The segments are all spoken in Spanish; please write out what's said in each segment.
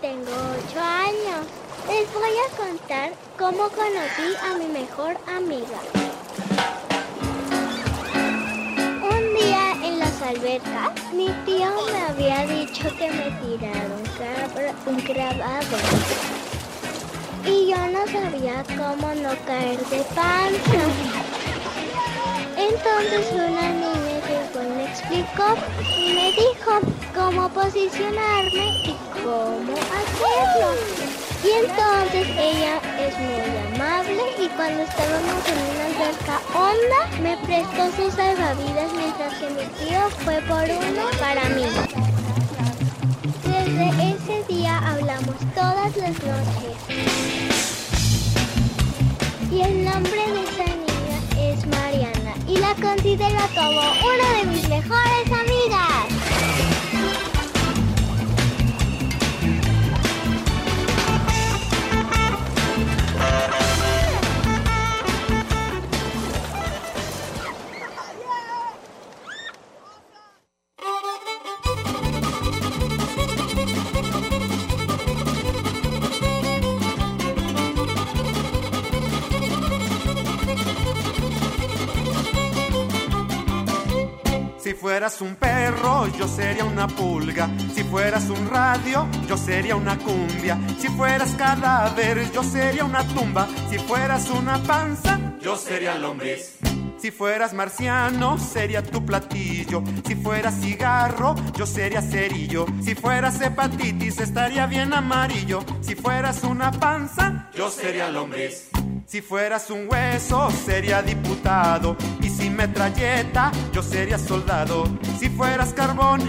Tengo 8 años. Les voy a contar cómo conocí a mi mejor amiga. Un día en las albercas, mi tío me había dicho que me tirara un, grabado. Y yo no sabía cómo no caer de panza. Entonces una niña llegó y me explicó y me dijo cómo posicionarme y cómo hacerlo. Y entonces ella es muy amable y cuando estábamos en una alberca honda me prestó sus salvavidas mientras que mi tío fue por uno para mí. Desde ese día hablamos todas las noches. Y el nombre de esa niña es Mariana y la considero como una de mis mejores amigas. Fueras un perro, yo sería una pulga. Si fueras un radio, yo sería una cumbia. Si fueras cadáver, yo sería una tumba. Si fueras una panza, yo sería lombriz. Si fueras marciano, sería tu platillo. Si fueras cigarro, yo sería cerillo. Si fueras hepatitis, estaría bien amarillo. Si fueras una panza, yo sería lombriz. Si fueras un hueso, sería diputado. Y si metralleta, yo sería soldado. Si fueras carbón,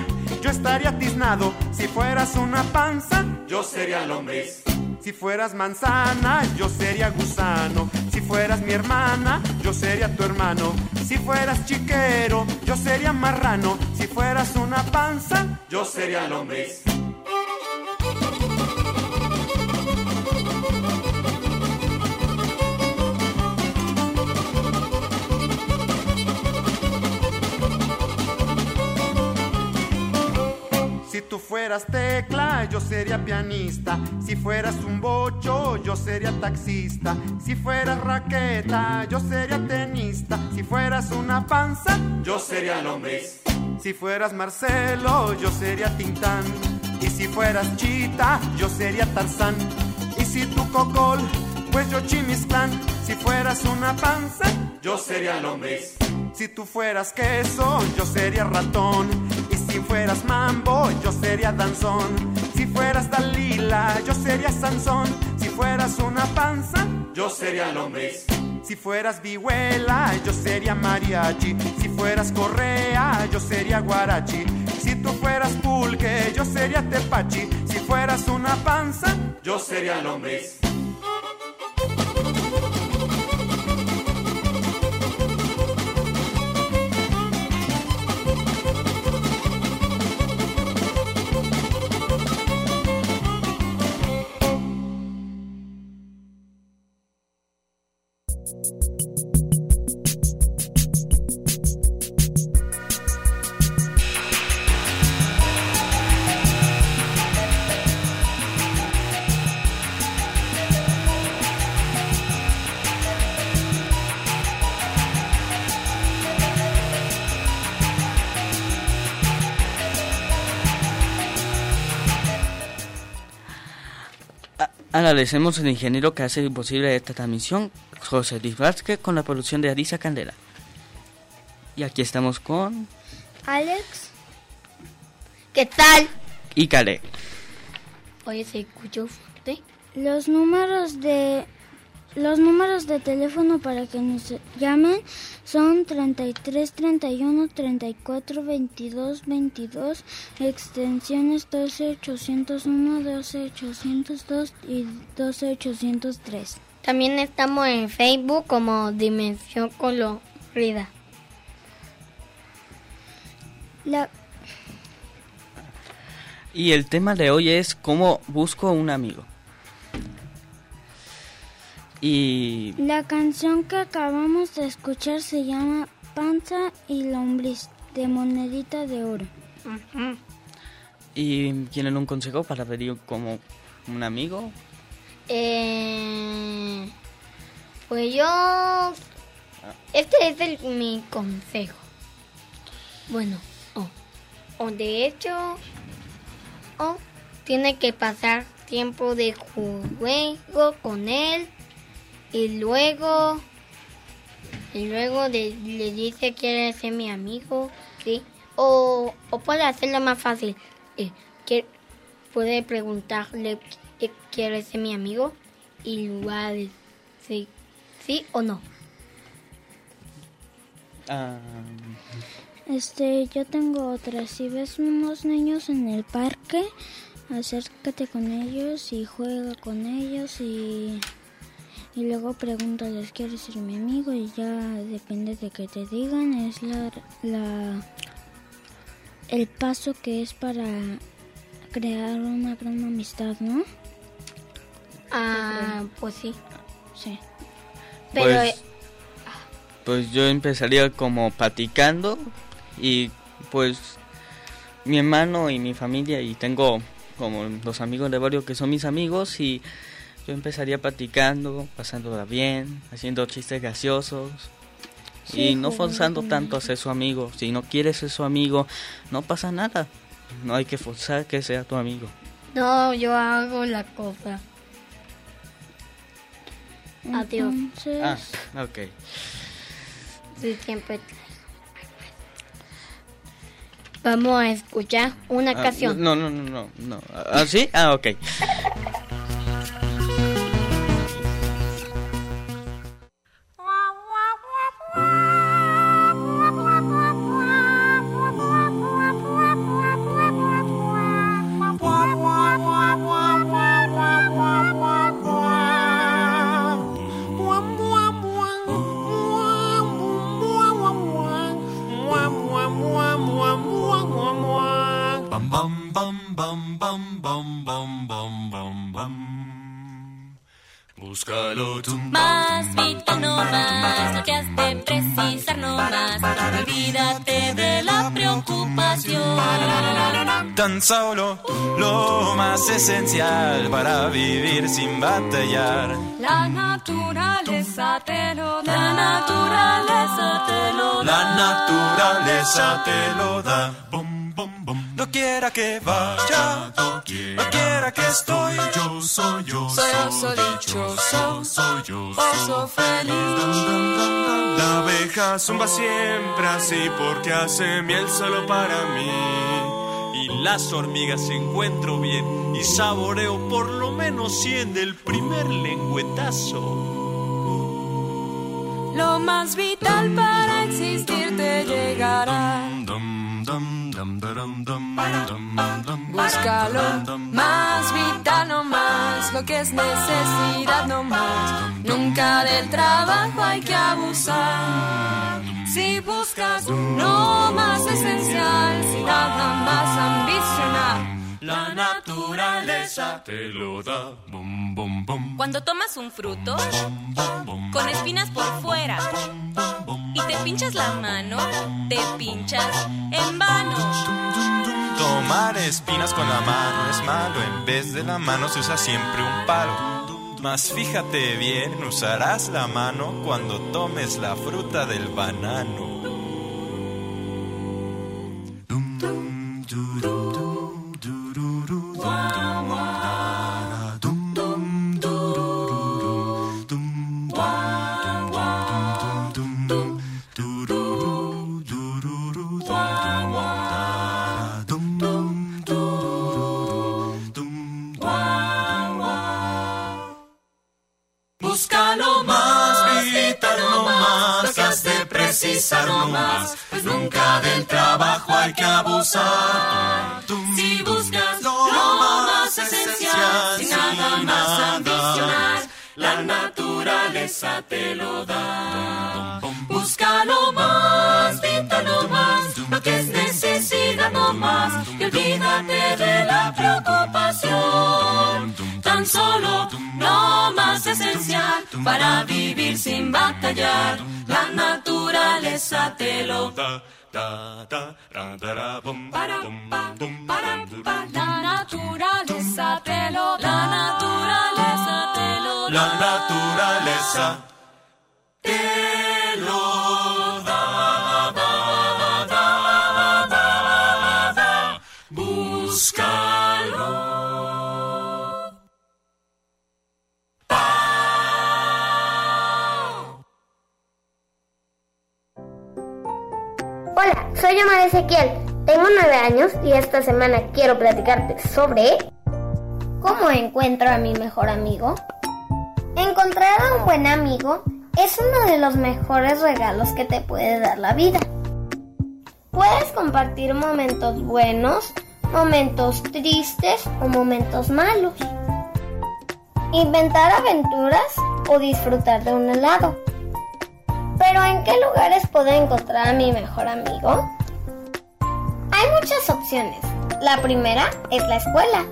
yo estaría tiznado. Si fueras una panza, yo sería lombriz. Si fueras manzana, yo sería gusano. Si fueras mi hermana, yo sería tu hermano. Si fueras chiquero, yo sería marrano. Si fueras una panza, yo sería lombriz. Si tú fueras tecla, yo sería pianista. Si fueras un bocho, yo sería taxista. Si fueras raqueta, yo sería tenista. Si fueras una panza, yo sería lombriz. Si fueras Marcelo, yo sería Tintán. Y si fueras Chita, yo sería Tarzán. Y si tú Cocol, pues yo Chimistlán. Si fueras una panza, yo sería lombriz. Si tú fueras queso, yo sería ratón. Si fueras mambo, yo sería danzón. Si fueras Dalila, yo sería Sansón. Si fueras una panza, yo sería lombriz. Si fueras vihuela, yo sería mariachi. Si fueras correa, yo sería guarachi. Si tú fueras pulque, yo sería tepachi. Si fueras una panza, yo sería lombriz. Agradecemos al ingeniero que hace posible esta transmisión, José Luis Vázquez, con la producción de Arisa Candela. Y aquí estamos con Alex, ¿Qué tal? Icare. Oye, se escuchó fuerte. Los números de los números de teléfono para que nos llamen son 33 31 34 22 22 extensiones 12 801 12 802 y 12 803. También estamos en Facebook como Dimensión Colorida. La Y el tema de hoy es cómo busco un amigo. Y La canción que acabamos de escuchar se llama Panza y Lombriz de Monedita de Oro. y tienen un consejo para pedir como un amigo. Eh, pues yo... Este es el, mi consejo. Bueno, o o de hecho, o tiene que pasar tiempo de juego con él y luego y luego le dice quiere ser mi amigo, sí. O, o puede hacerlo más fácil. eh, puede preguntarle quiere ser mi amigo y luego decir sí o no. Ah, Este, yo tengo otra. Si ves unos niños en el parque, acércate con ellos y juega con ellos y, y luego pregúntales, ¿quieres ser mi amigo? Y ya depende de que te digan, es la, la el paso que es para crear una gran amistad, ¿no? Ah, pues sí. Sí. Pero pues, eh, pues yo empezaría como platicando y pues mi hermano y mi familia y tengo como los amigos de barrio que son mis amigos y yo empezaría platicando, pasándola bien, haciendo chistes graciosos Sí, y no forzando tanto a ser su amigo. Si no quieres ser su amigo, no pasa nada. No hay que forzar que sea tu amigo. no, yo hago la cosa. Adiós. Ah, ok. Sí, siempre. Vamos a escuchar una Ah, canción. No, no, no, no, no. ¿Ah, sí? Ah, ok. Tan solo lo más esencial para vivir sin batallar. La naturaleza te lo da. La naturaleza te lo da. La naturaleza te lo da. Bum, bum, bum. No quiera que vaya, no quiera que estoy. Yo soy yo, Soy oso dichoso, soy yo, oso feliz. La abeja zumba siempre así porque hace miel solo para mí. Y las hormigas encuentro bien y saboreo por lo menos 100 del primer lengüetazo. Lo más vital para existir te llegará. Búscalo, más vital no más, lo que es necesidad no más. Nunca del trabajo hay que abusar. Si buscas lo más esencial, sin nada más ambicionar. La naturaleza te lo da. Cuando tomas un fruto con espinas por fuera y te pinchas la mano, te pinchas en vano. Tomar espinas con la mano es malo, en vez de la mano se usa siempre un palo. Mas fíjate bien, usarás la mano cuando tomes la fruta del banano. Precisar no más, pues nunca del trabajo hay que abusar. Si buscas lo más esencial, sin nada más ambicionar, la naturaleza te lo da. Busca lo más, vital no más, lo que es necesidad no más, y olvídate de la preocupación solo, no más esencial para vivir sin batallar. La naturaleza te lo da. La naturaleza te lo da. La naturaleza te lo da. La naturaleza te lo da. Hola, soy Omar Ezequiel. Tengo nueve años y esta semana quiero platicarte sobre cómo encuentro a mi mejor amigo. Encontrar a un buen amigo es uno de los mejores regalos que te puede dar la vida. Puedes compartir momentos buenos, momentos tristes o momentos malos. Inventar aventuras o disfrutar de un helado. Pero ¿en qué lugares puedo encontrar a mi mejor amigo? Hay muchas opciones. La primera es la escuela.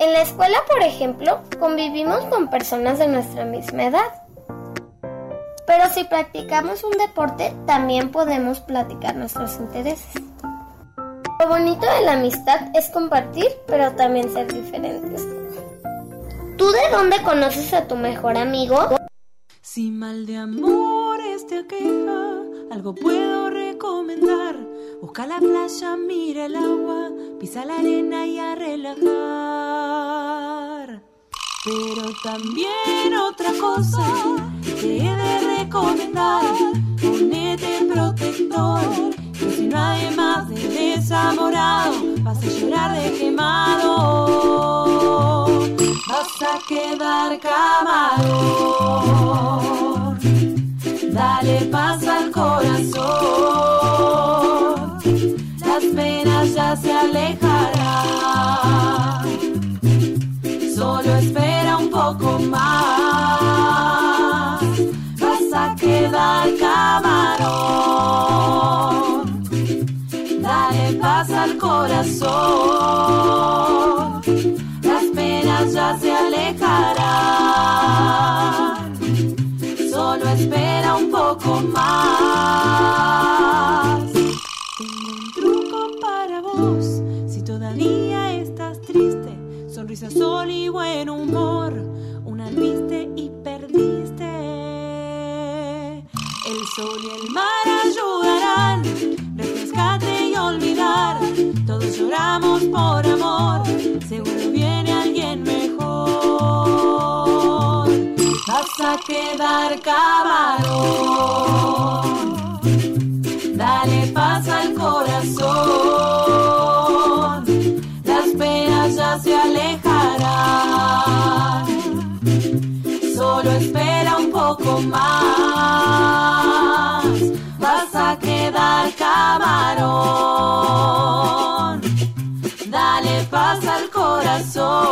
En la escuela, por ejemplo, convivimos con personas de nuestra misma edad. Pero si practicamos un deporte, también podemos platicar nuestros intereses. Lo bonito de la amistad es compartir, pero también ser diferentes. ¿Tú de dónde conoces a tu mejor amigo? Si mal de amores te aqueja, algo puedo recomendar. Busca la playa, mira el agua, pisa la arena y a relajar. Pero también otra cosa te he de recomendar. Ponete protector, que si nadie más de desamorado, vas a llorar de quemado. Vas a quedar camarón. Dale paz al corazón. Las penas ya se alejarán. Solo espera un poco más. Vas a quedar camarón. Dale paz al corazón. Las penas ya se alejarán. Espera un poco más. Tengo un truco para vos. Si todavía estás triste, sonrisa, sol y buen humor. Una viste y perdiste. El sol y el mar ayudarán. Refrescate y olvidar. Todos lloramos por amor. Seguro viene a quedar camarón. Dale paz al corazón. Las penas ya se alejarán. Solo espera un poco más. Vas a quedar camarón. Dale paz al corazón.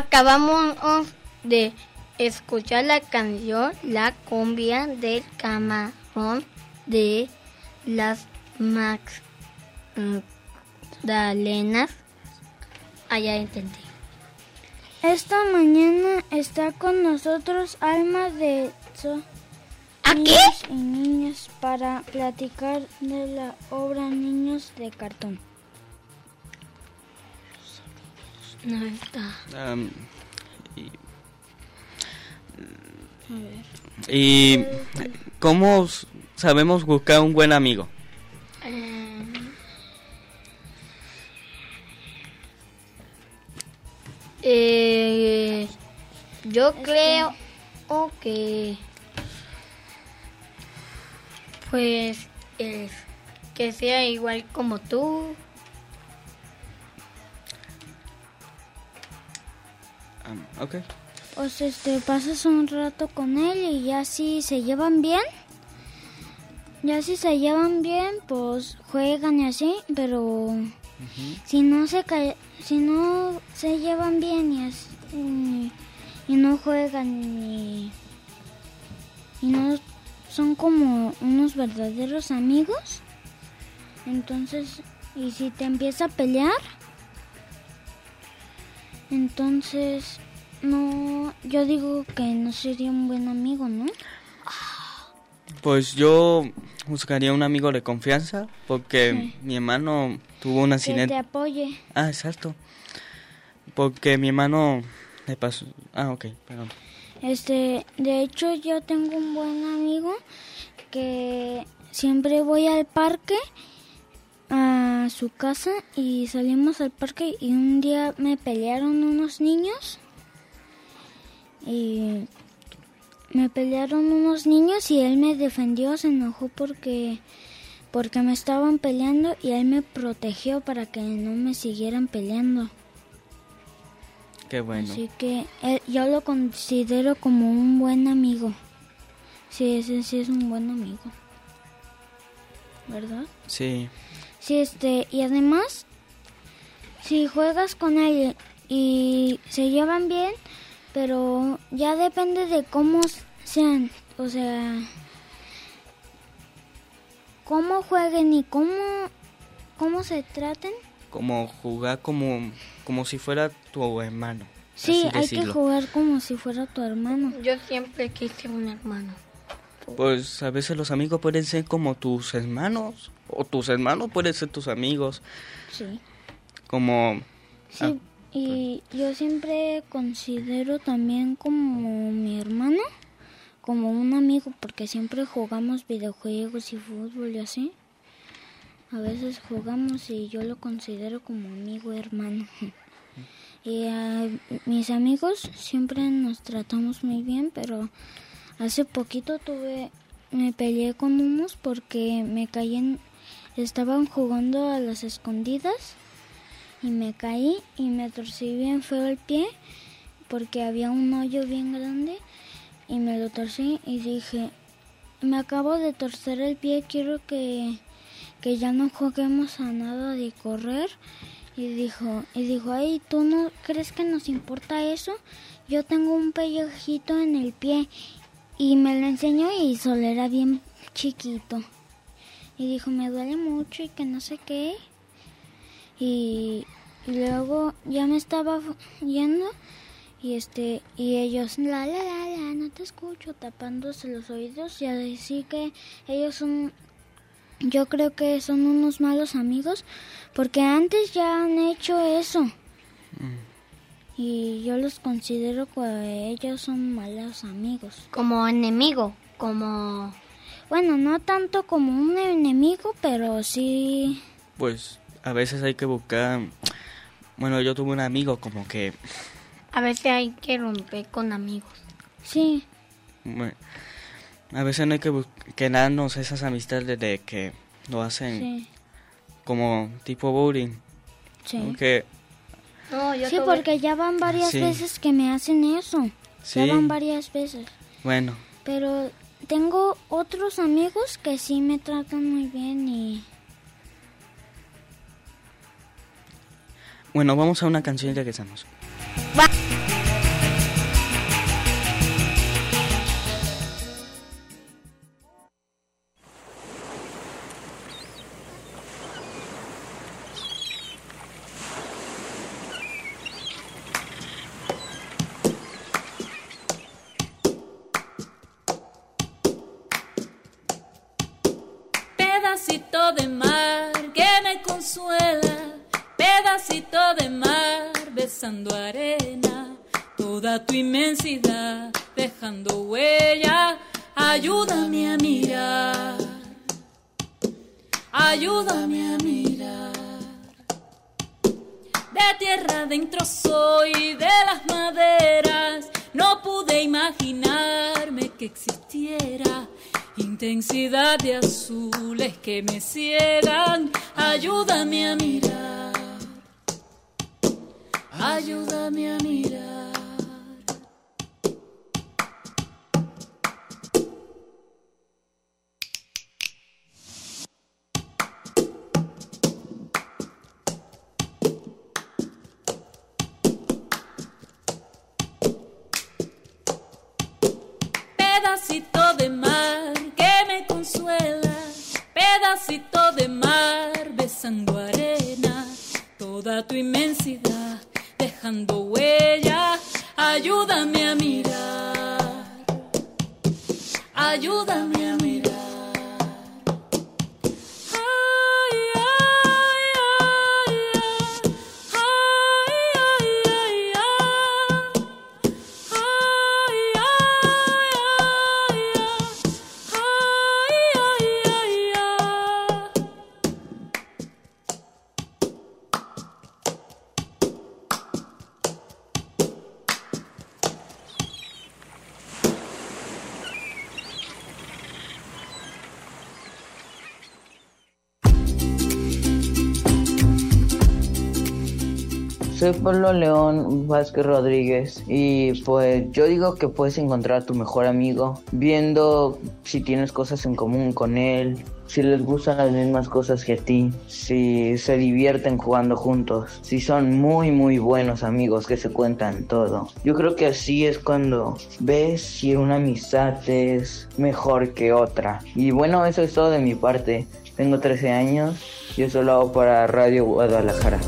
Acabamos de escuchar la canción La cumbia del camarón de las Magdalenas. Allá entendí. Esta mañana está con nosotros Alma de So ¿Aquí? Niños y Niñas para platicar de la obra Niños de Cartón. No está. Y, y cómo sabemos buscar un buen amigo. Eh, yo creo que pues es que sea igual como tú. Ok. Pues este, pasas un rato con él y ya si se llevan bien, ya si se llevan bien, pues juegan y así, pero si no se si no se llevan bien y así, y no juegan y, y no son como unos verdaderos amigos, entonces y si te empieza a pelear Entonces, no, yo digo que no sería un buen amigo, ¿no? Pues yo buscaría un amigo de confianza porque mi hermano tuvo un Que accidente. te apoye. Ah, exacto. Porque mi hermano le pasó... Ah, ok, perdón. Este, de hecho yo tengo un buen amigo que siempre voy al parque a su casa y salimos al parque y un día me pelearon unos niños y me pelearon unos niños y él me defendió, se enojó porque porque me estaban peleando y él me protegió para que no me siguieran peleando. Qué bueno. Así que eh, yo lo considero como un buen amigo. Sí, ese sí es un buen amigo. ¿Verdad? Sí. Sí, este, y además, si juegas con él y se llevan bien, pero ya depende de cómo sean, o sea, cómo jueguen y cómo, cómo se traten. Como jugar como, como si fuera tu hermano. Sí, hay que jugar como si fuera tu hermano. Yo siempre quise un hermano. Pues a veces los amigos pueden ser como tus hermanos. O tus hermanos pueden ser tus amigos. Sí. Como... Sí, ah, y yo siempre considero también como mi hermano, como un amigo, porque siempre jugamos videojuegos y fútbol y así. A veces jugamos y yo lo considero como amigo hermano. Y a mis amigos siempre nos tratamos muy bien, pero hace poquito tuve, me peleé con unos porque me caí en, estaban jugando a las escondidas y me caí y me torcí bien feo el pie porque había un hoyo bien grande y me lo torcí y dije, me acabo de torcer el pie, quiero que, que ya no juguemos a nada de correr. Y dijo, y dijo, ay, ¿tú no crees que nos importa eso? Yo tengo un pellejito en el pie. Y me lo enseñó y solo era bien chiquito. Y dijo, me duele mucho y que no sé qué. Y, y luego ya me estaba yendo y este y ellos la la la la no te escucho tapándose los oídos y así que ellos son yo creo que son unos malos amigos porque antes ya han hecho eso. Y yo los considero que ellos son malos amigos. Como enemigo, como... bueno no tanto como un enemigo pero sí Pues a veces hay que buscar... Bueno, yo tuve un amigo como que... A veces hay que romper con amigos. sí bueno, a veces no hay que quedarnos esas amistades de que lo hacen sí como tipo bullying. sí Porque No, yo Sí, tuve- porque ya van varias Sí. veces que me hacen eso. Sí. Ya van varias veces. Bueno, Pero tengo otros amigos que sí me tratan muy bien y... bueno, vamos a una canción y regresamos. Pedacito ayúdame a mirar. Soy Pablo León Vázquez Rodríguez y pues yo digo que puedes encontrar a tu mejor amigo viendo si tienes cosas en común con él, si les gustan las mismas cosas que a ti, si se divierten jugando juntos, si son muy muy buenos amigos que se cuentan todo. Yo creo que así es cuando ves si una amistad es mejor que otra. Y bueno, eso es todo de mi parte. Tengo 13 años y eso lo hago para Radio Guadalajara.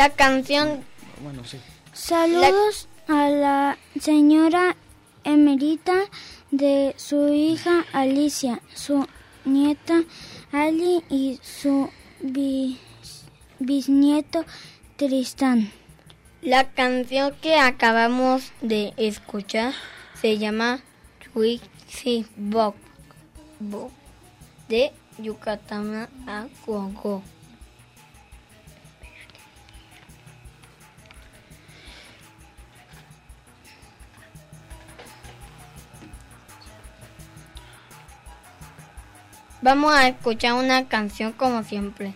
La canción Bueno, sí. Saludos a la señora emerita de su hija Alicia, su nieta Ali y su bis- bisnieto Tristán. La canción que acabamos de escuchar se llama Twixi Bok Bo de Yucatán a Congo. Vamos a escuchar una canción como siempre.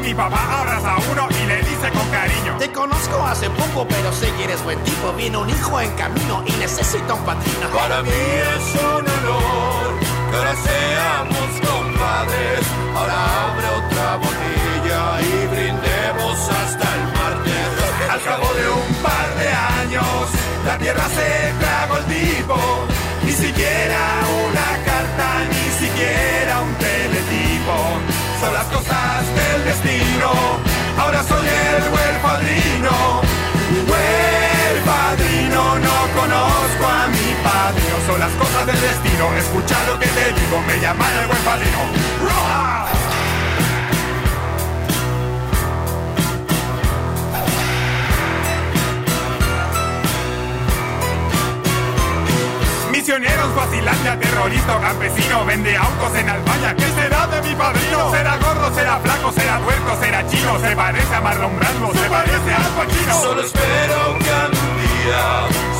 Mi papá abraza a uno y le dice con cariño. Te conozco hace poco, pero sé que eres buen tipo. Viene un hijo en camino y necesita un patrino. Para mí es un honor que ahora seamos compadres. Ahora abre otra botella y brindemos hasta el martes. Al cabo de un par de años, la tierra se tragó el tipo. Ni siquiera una Son las cosas del destino. Ahora soy el buen padrino. Buen padrino, no conozco a mi padrino. Son las cosas del destino. Escucha lo que te digo, me llaman el buen padrino. ¡Roja! Misioneros, vacilante, terrorista, campesino, vende autos en Albania. ¿Qué será de mi padrino? ¿Será gordo, será flaco, será tuerto, será chino? ¿Se parece a Marlon Brando? ¿Se parece a Pacino? Solo espero que algún día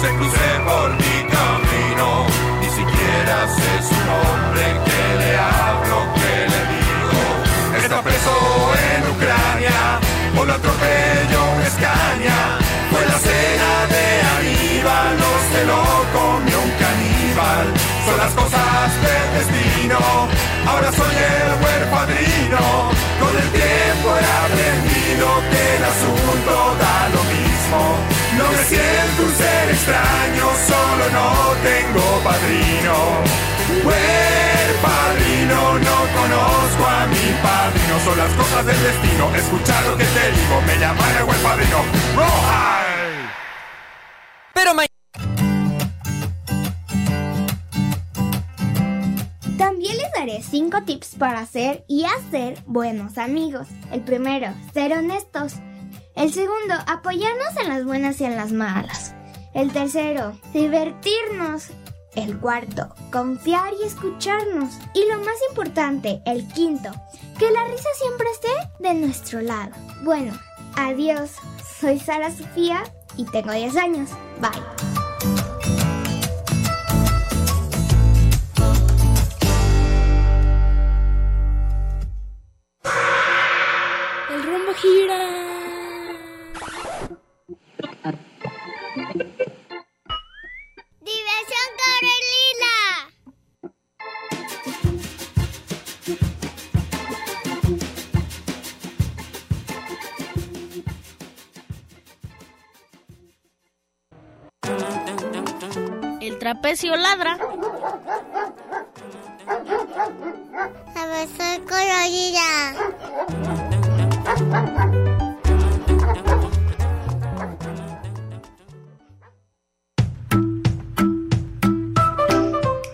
se cruce por mi camino. Ni siquiera sé su nombre, que le hablo, que le digo. Está preso en Ucrania, por lo atropelló un Escaña. Fue la cena de Aníbal, no se lo Son las cosas del destino, ahora soy el buen padrino. Con el tiempo he aprendido que el asunto da lo mismo. No me siento un ser extraño, solo no tengo padrino. Buen padrino, no conozco a mi padrino. Son las cosas del destino. Escucha lo que te digo, me llaman el buen padrino. ¡Roja! Pero ma daré 5 tips para hacer y hacer buenos amigos. El primero, ser honestos. El segundo, apoyarnos en las buenas y en las malas. El tercero, divertirnos. El cuarto, confiar y escucharnos. Y lo más importante, el quinto, que la risa siempre esté de nuestro lado. Bueno, adiós. Soy Sara Sofía y tengo 10 años. Bye. Trapecio ladra. Diversión Carolina.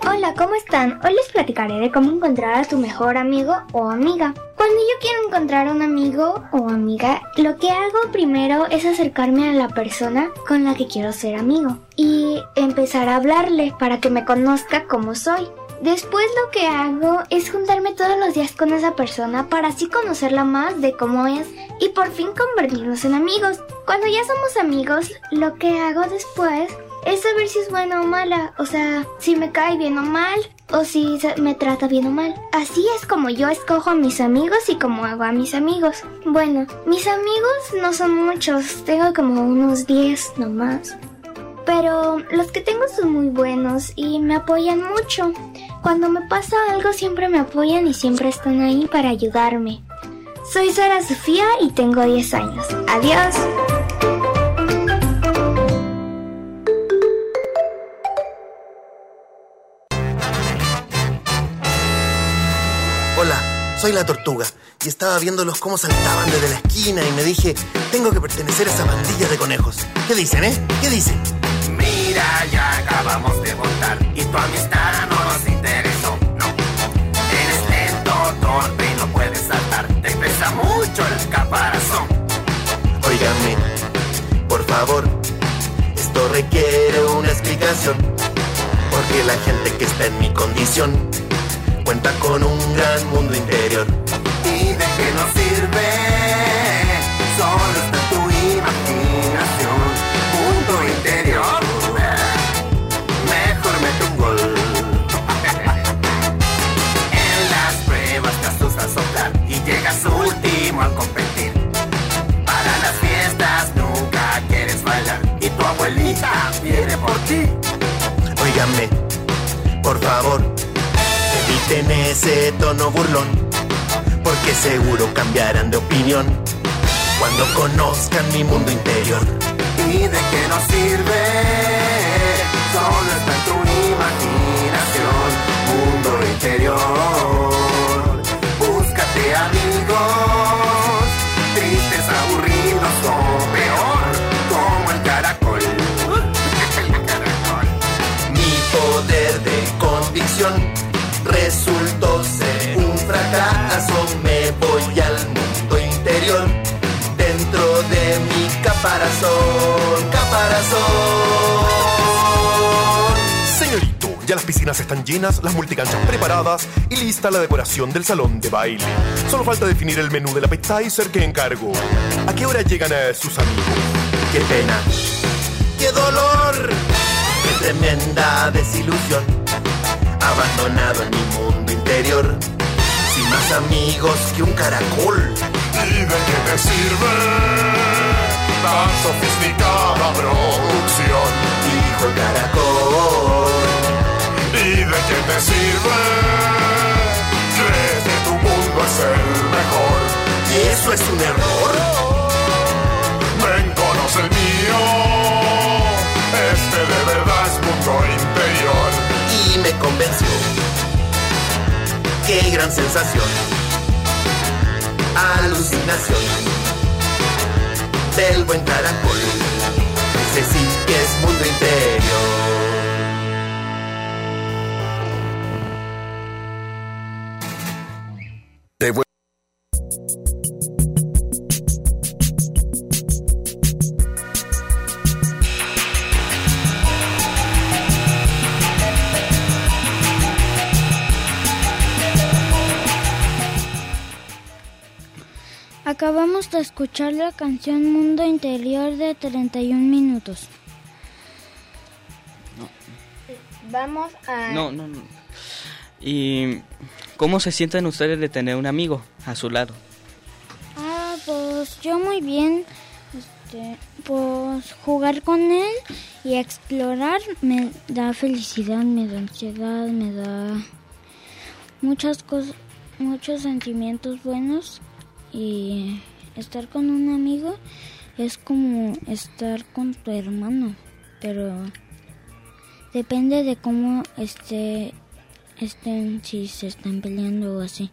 Hola, ¿cómo están? Hoy les platicaré de cómo encontrar a tu mejor amigo o amiga. Cuando yo quiero encontrar a un amigo o amiga, lo que hago primero es acercarme a la persona con la que quiero ser amigo y empezar a hablarle para que me conozca como soy. Después lo que hago es juntarme todos los días con esa persona para así conocerla más de cómo es y por fin convertirnos en amigos. Cuando ya somos amigos, lo que hago después es saber si es buena o mala, o sea, si me cae bien o mal, o si me trata bien o mal. Así es como yo escojo a mis amigos y como hago a mis amigos. Bueno, mis amigos no son muchos, tengo como unos 10 nomás. Pero los que tengo son muy buenos y me apoyan mucho. Cuando me pasa algo siempre me apoyan y siempre están ahí para ayudarme. Soy Sara Sofía y tengo 10 años. Adiós. Hola, soy la tortuga y estaba viéndolos cómo saltaban desde la esquina y me dije, tengo que pertenecer a esa pandilla de conejos. ¿Qué dicen, eh? ¿Qué dicen? Ya acabamos de votar y tu amistad no nos interesó. No, eres lento, torpe y no puedes saltar. Te pesa mucho el caparazón. Óigame, por favor, esto requiere una explicación. Porque la gente que está en mi condición cuenta con un gran mundo interior. ¿Y de qué nos sirve? Por favor, eviten ese tono burlón, porque seguro cambiarán de opinión cuando conozcan mi mundo interior. ¿Y de qué nos sirve? Solo está en tu imaginación, mundo interior. Piscinas están llenas, las multicanchas preparadas y lista la decoración del salón de baile. Solo falta definir el menú del appetizer que encargo. ¿A qué hora llegan a sus amigos? Qué pena, qué dolor, qué tremenda desilusión. Abandonado en mi mundo interior, sin más amigos que un caracol. ¿Y de qué te sirve tan sofisticada producción? Dijo el caracol. ¿Y de qué te sirve? ¿Crees que tu mundo es el mejor? ¿Y eso es un error? Ven, conoce el mío. Este de verdad es mundo interior. Y me convenció. Qué gran sensación. Alucinación. Del buen caracol. Ese sí que es mundo interior. Acabamos de escuchar la canción Mundo Interior de 31 minutos. Vamos a... No, no, no. ¿Y cómo se sienten ustedes de tener un amigo a su lado? Ah, pues yo muy bien. Este, pues jugar con él y explorar me da felicidad, me da ansiedad, me da muchas cosas, muchos sentimientos buenos y estar con un amigo es como estar con tu hermano, pero depende de cómo esté estén si se están peleando o así.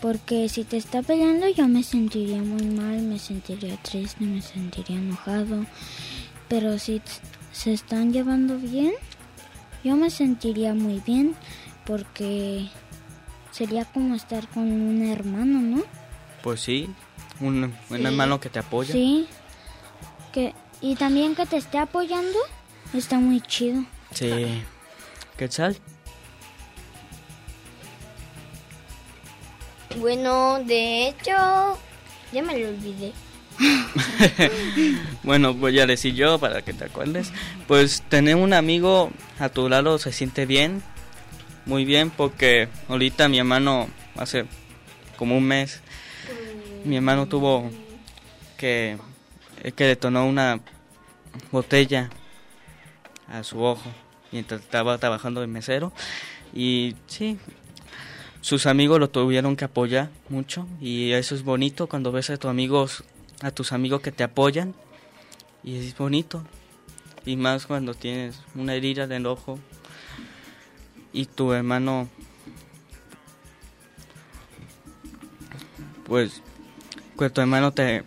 Porque si te está peleando yo me sentiría muy mal, me sentiría triste, me sentiría enojado. Pero si se están llevando bien, yo me sentiría muy bien porque sería como estar con un hermano, ¿no? Pues sí, un, hermano que te apoya. Sí. Que, y también que te esté apoyando está muy chido. Sí. ¿Qué tal? Bueno, de hecho, ya me lo olvidé. bueno, voy a decir yo para que te acuerdes. Pues tener un amigo a tu lado se siente bien, muy bien, porque ahorita mi hermano, hace como un mes, mi hermano tuvo que, que detonó una botella a su ojo mientras estaba trabajando de mesero. Y sí, sus amigos lo tuvieron que apoyar mucho. Y eso es bonito cuando ves a tus amigos a tus amigos que te apoyan. Y es bonito. Y más cuando tienes una herida en el ojo y tu hermano pues que tu hermano te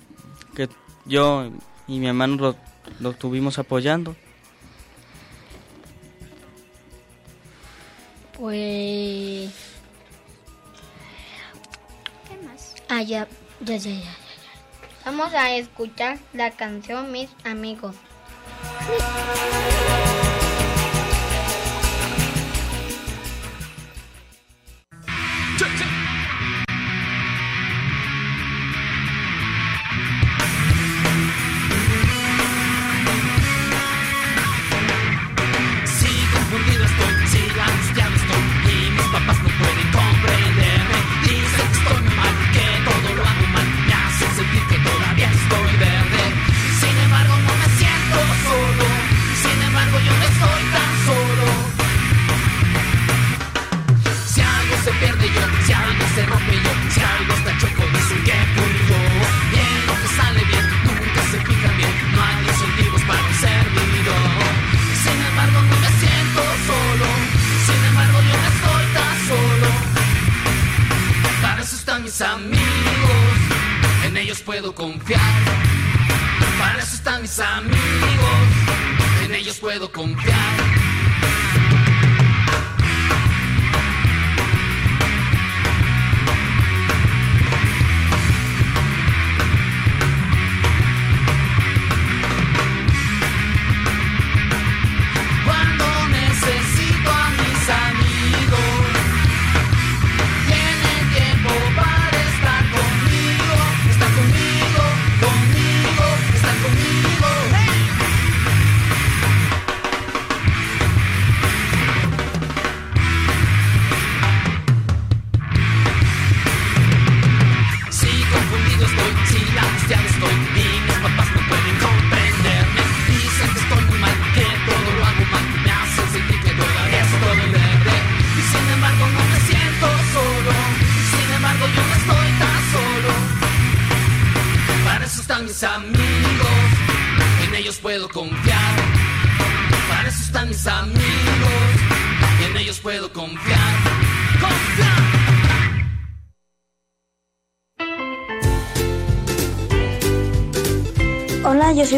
que yo y mi hermano lo, lo estuvimos apoyando Pues... ¿Qué más? Ah, ya, ya, ya, ya, ya, ya. Vamos a escuchar la canción Mis Amigos.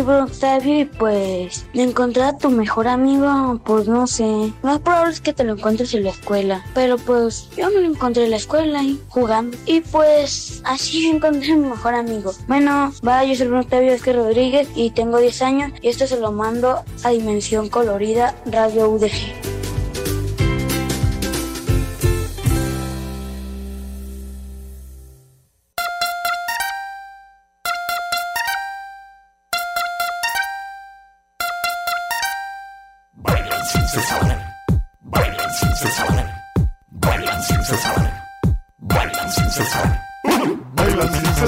Soy Octavio y pues encontrar a tu mejor amigo, pues no sé. Más probable es que te lo encuentres en la escuela. Pero pues yo me lo encontré en la escuela y jugando. Y pues así encontré a mi mejor amigo. Bueno, va, yo soy Octavio Vázquez Rodríguez y tengo 10 años y esto se lo mando a Dimensión Colorida Radio UDG.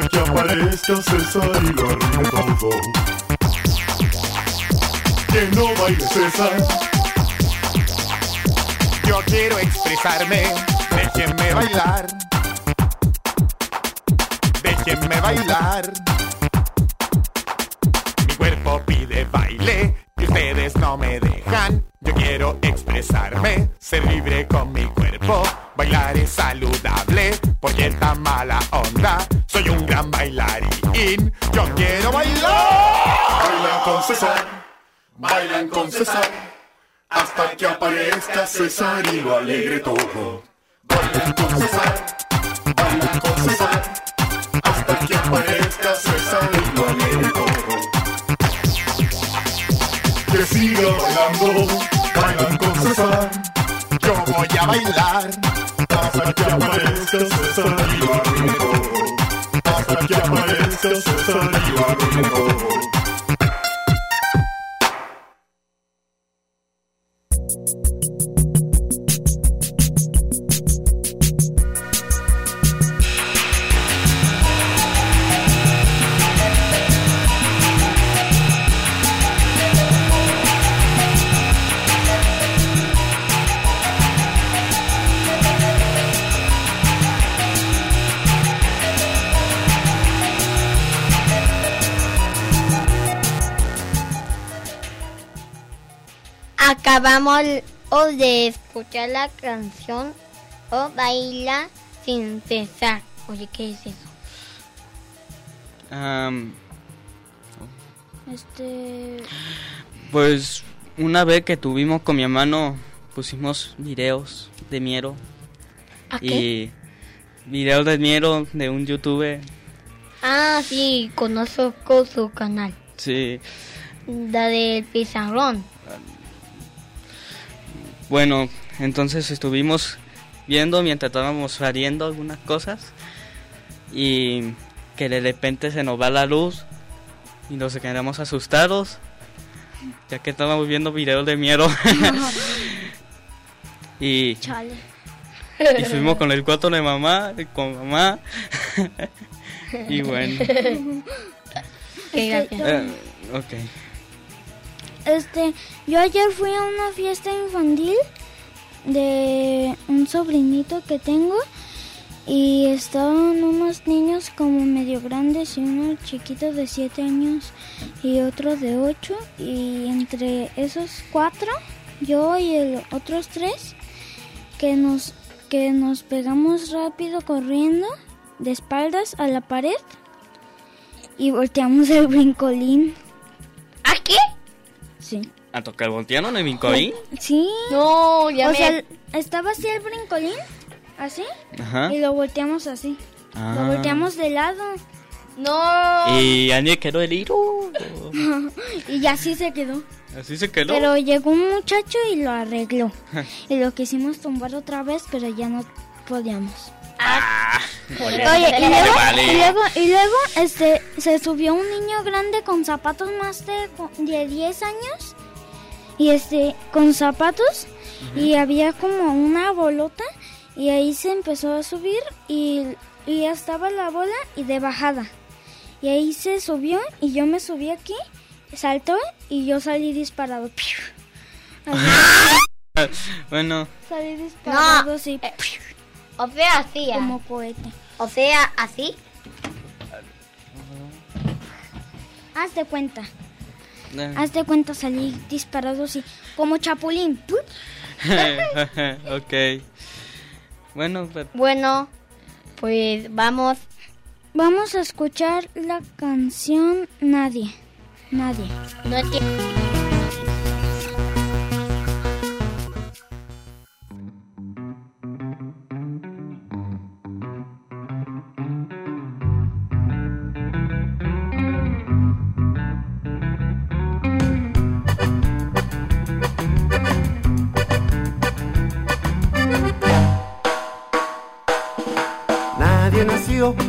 que aparezca César y lo arruine todo que no baile César. Yo quiero expresarme, déjenme bailar. Déjenme bailar. Mi cuerpo pide baile y ustedes no me dejan. Yo quiero expresarme, ser libre con mi cuerpo. Bailar es saludable, porque esta mala onda. Soy un gran bailarín. Yo quiero bailar. Baila con César bailan con César, hasta que aparezca César y lo alegre todo. Bailan con César, bailan con César, hasta que aparezca César y lo alegre todo. Que siga bailando, bailan Yo voy a bailar, hasta que aparezca César y lo todo. Hasta que aparezca César y lo alegre Acabamos de escuchar la canción O Baila sin cesar. Oye, ¿qué es eso? este. Pues una vez que tuvimos con mi hermano, pusimos videos de Miero. ¿A y videos de Miero de un youtuber. Ah, sí, conozco su canal. Sí. La del pizarrón. Bueno, entonces estuvimos viendo mientras estábamos haciendo algunas cosas y que de repente se nos va la luz y nos quedamos asustados ya que estábamos viendo videos de miedo y, y fuimos con el cuarto de mamá con mamá y bueno. Este, Eh, ok. Este, yo ayer fui a una fiesta infantil de un sobrinito que tengo y estaban unos niños como medio grandes y uno chiquito de 7 años y otro de 8 y entre esos cuatro yo y el otros tres que nos que nos pegamos rápido corriendo de espaldas a la pared y volteamos el brincolín. ¿A qué? Sí. ¿A tocar volteando en el brincolín? Sí. No, ya o me- sea, estaba así el brincolín, así, Ajá. y lo volteamos así. Ah. Lo volteamos de lado. No. Y Aniel quedó herido. y así se quedó. Así se quedó. Pero llegó un muchacho y lo arregló. y lo quisimos tumbar otra vez, pero ya no podíamos. Oye, Oye, y luego, vale. y luego, y luego, este, se subió un niño grande con zapatos más de, de 10 años y este, con zapatos y había como una bolota y ahí se empezó a subir y, y ya estaba la bola y de bajada. Y ahí se subió y yo me subí aquí, saltó y yo salí disparado. Bueno, salí disparado No, así. O sea, así. ah. Como cohete. O sea, así. Haz de cuenta. Eh. Haz de cuenta salí disparado así, como chapulín. Ok. Bueno, pues, Bueno, pues vamos. Vamos a escuchar la canción Nadie. Nadie. No entiendo.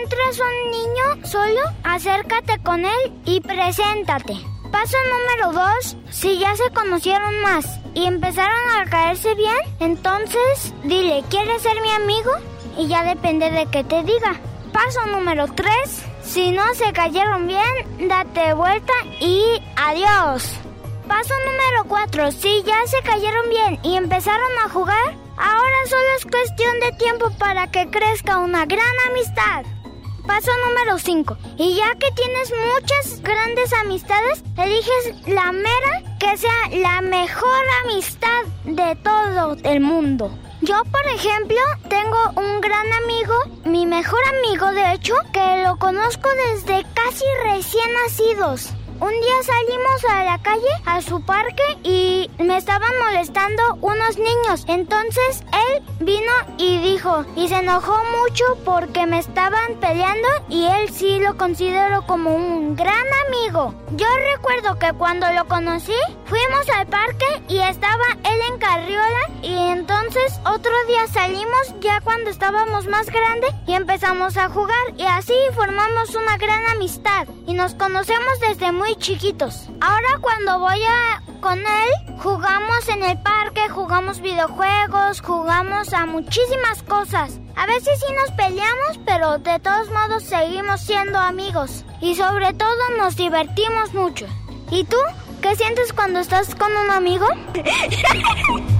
Encuentras un niño solo, acércate con él y preséntate. Paso número 2. Si ya se conocieron más y empezaron a caerse bien, entonces dile, ¿quieres ser mi amigo? Y ya depende de que te diga. Paso número 3. Si no se cayeron bien, date vuelta y adiós. Paso número 4. Si ya se cayeron bien y empezaron a jugar, ahora solo es cuestión de tiempo para que crezca una gran amistad. Paso número 5. Y ya que tienes muchas grandes amistades, eliges la mera que sea la mejor amistad de todo el mundo. Yo, por ejemplo, tengo un gran amigo, mi mejor amigo de hecho, que lo conozco desde casi recién nacidos. Un día salimos a la calle, a su parque, y me estaban molestando unos niños. Entonces él vino y dijo, y se enojó mucho porque me estaban peleando y él sí lo considero como un gran amigo. Yo recuerdo que cuando lo conocí, fuimos al parque y estaba él en carriola y entonces otro día salimos ya cuando estábamos más grandes y empezamos a jugar y así formamos una gran amistad y nos conocemos desde muy chiquitos. Ahora cuando voy a con él jugamos en el parque, jugamos videojuegos, jugamos a muchísimas cosas. A veces sí nos peleamos, pero de todos modos seguimos siendo amigos y sobre todo nos divertimos mucho. ¿Y tú? ¿Qué sientes cuando estás con un amigo?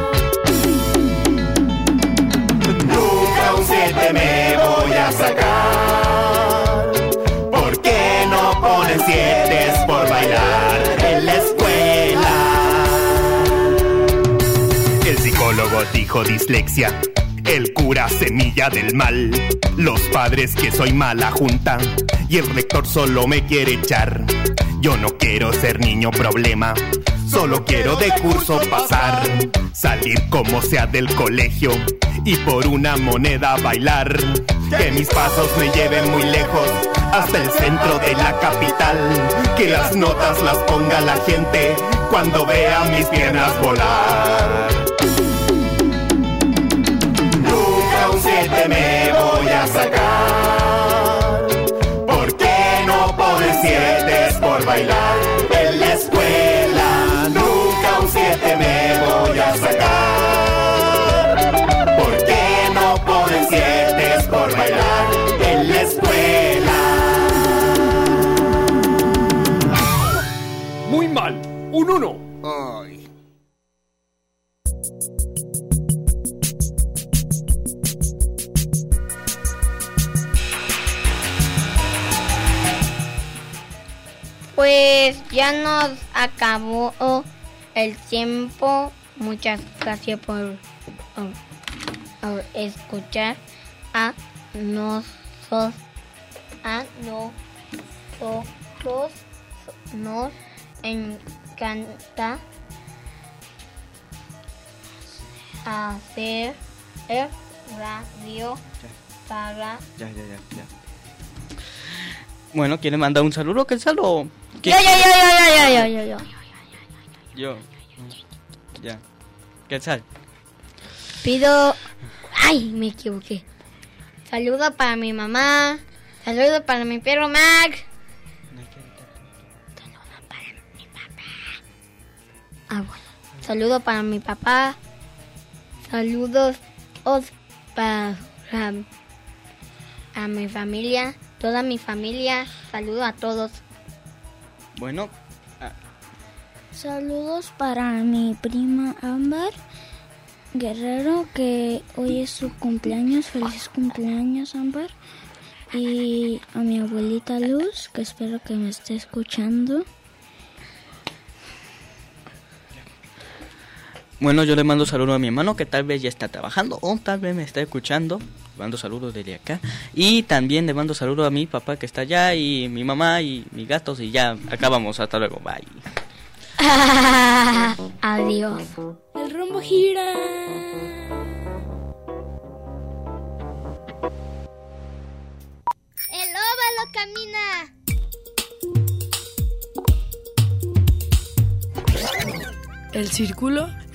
Un 7 me voy a sacar. ¿Por qué no ponen 7 por bailar en la escuela? El psicólogo dijo dislexia. El cura semilla del mal. Los padres que soy mala junta. Y el rector solo me quiere echar. Yo no quiero ser niño problema. Solo quiero de curso pasar. Salir como sea del colegio. Y por una moneda bailar. Que mis pasos me lleven muy lejos. Hasta el centro de la capital. Que las notas las ponga la gente. Cuando vea mis piernas volar. Nunca un 7 me voy a sacar. ¿Por qué no ponen 7 por bailar en la escuela? Pues ya nos acabó el tiempo. Muchas gracias por, escuchar a nosotros. A nosotros nos encanta hacer el radio para Ya, ya, ya, ya. Bueno, ¿quiere mandar un saludo, qué? Ya, ya, ya, ya, ya, ya, ya, ya, ya. Yo. Ya. Quetzal. Pido. Ay, me equivoqué. Saludo para mi mamá. Saludo para mi perro Max. Ah, bueno. Saludo para mi papá. Saludos os para a mi familia, toda mi familia. Saludo a todos. Bueno, Saludos para mi prima Ámbar Guerrero, que hoy es su cumpleaños. Feliz cumpleaños, Ámbar. Y a mi abuelita Luz, que espero que me esté escuchando. Bueno, yo le mando saludos a mi hermano que tal vez ya está trabajando o tal vez me está escuchando. Le mando saludos desde acá. Y también le mando saludos a mi papá que está allá y mi mamá y mis gatos y ya acabamos. Hasta luego. Bye. Adiós. El rumbo gira. El óvalo camina. El círculo